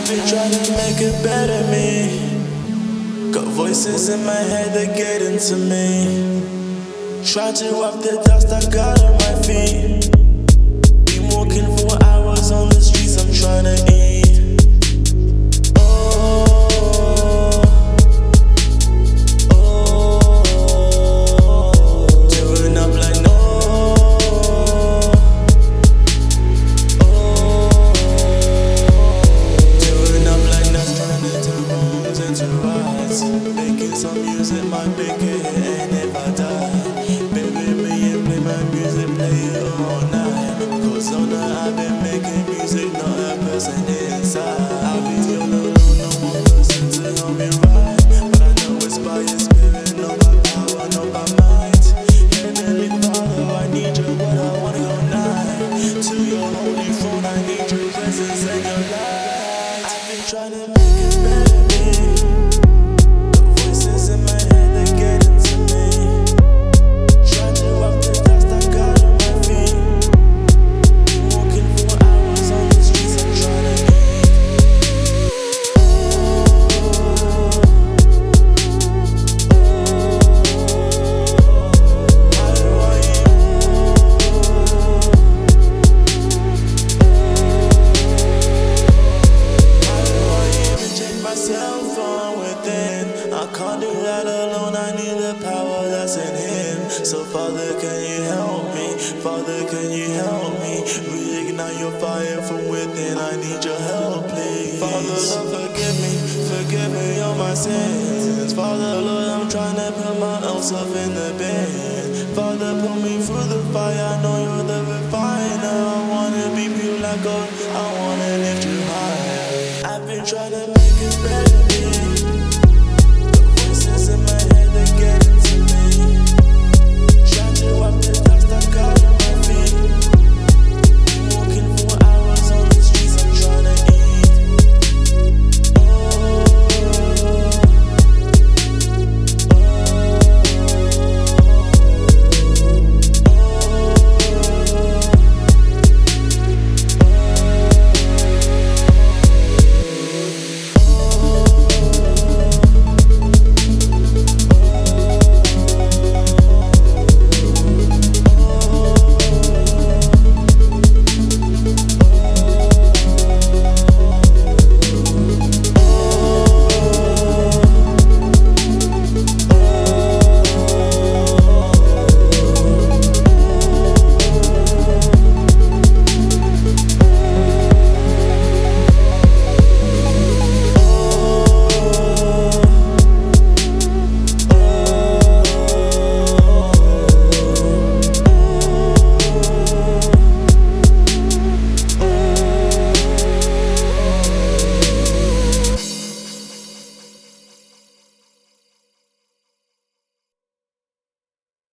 make it better me. Got voices in my head that get into me. Try to wipe the dust I got on my feet. Been walking for hours on trying to own my mind But now what's by is been over and over night And I know now I need you what I want your night. To your only phone I need you to send me your light. I've been tryin' to make it better, can't do that alone. I need the power that's in Him. So, Father, can you help me? Father, can you help me? Reignite your fire from within. I need your help, please. Father, Lord, forgive me. Forgive me all my sins. Father, Lord, I'm trying to put my own self in the bin. Father, put me through the fire. I know you're the refiner. I wanna be pure like gold. I wanna lift you higher. I've been trying to make it better.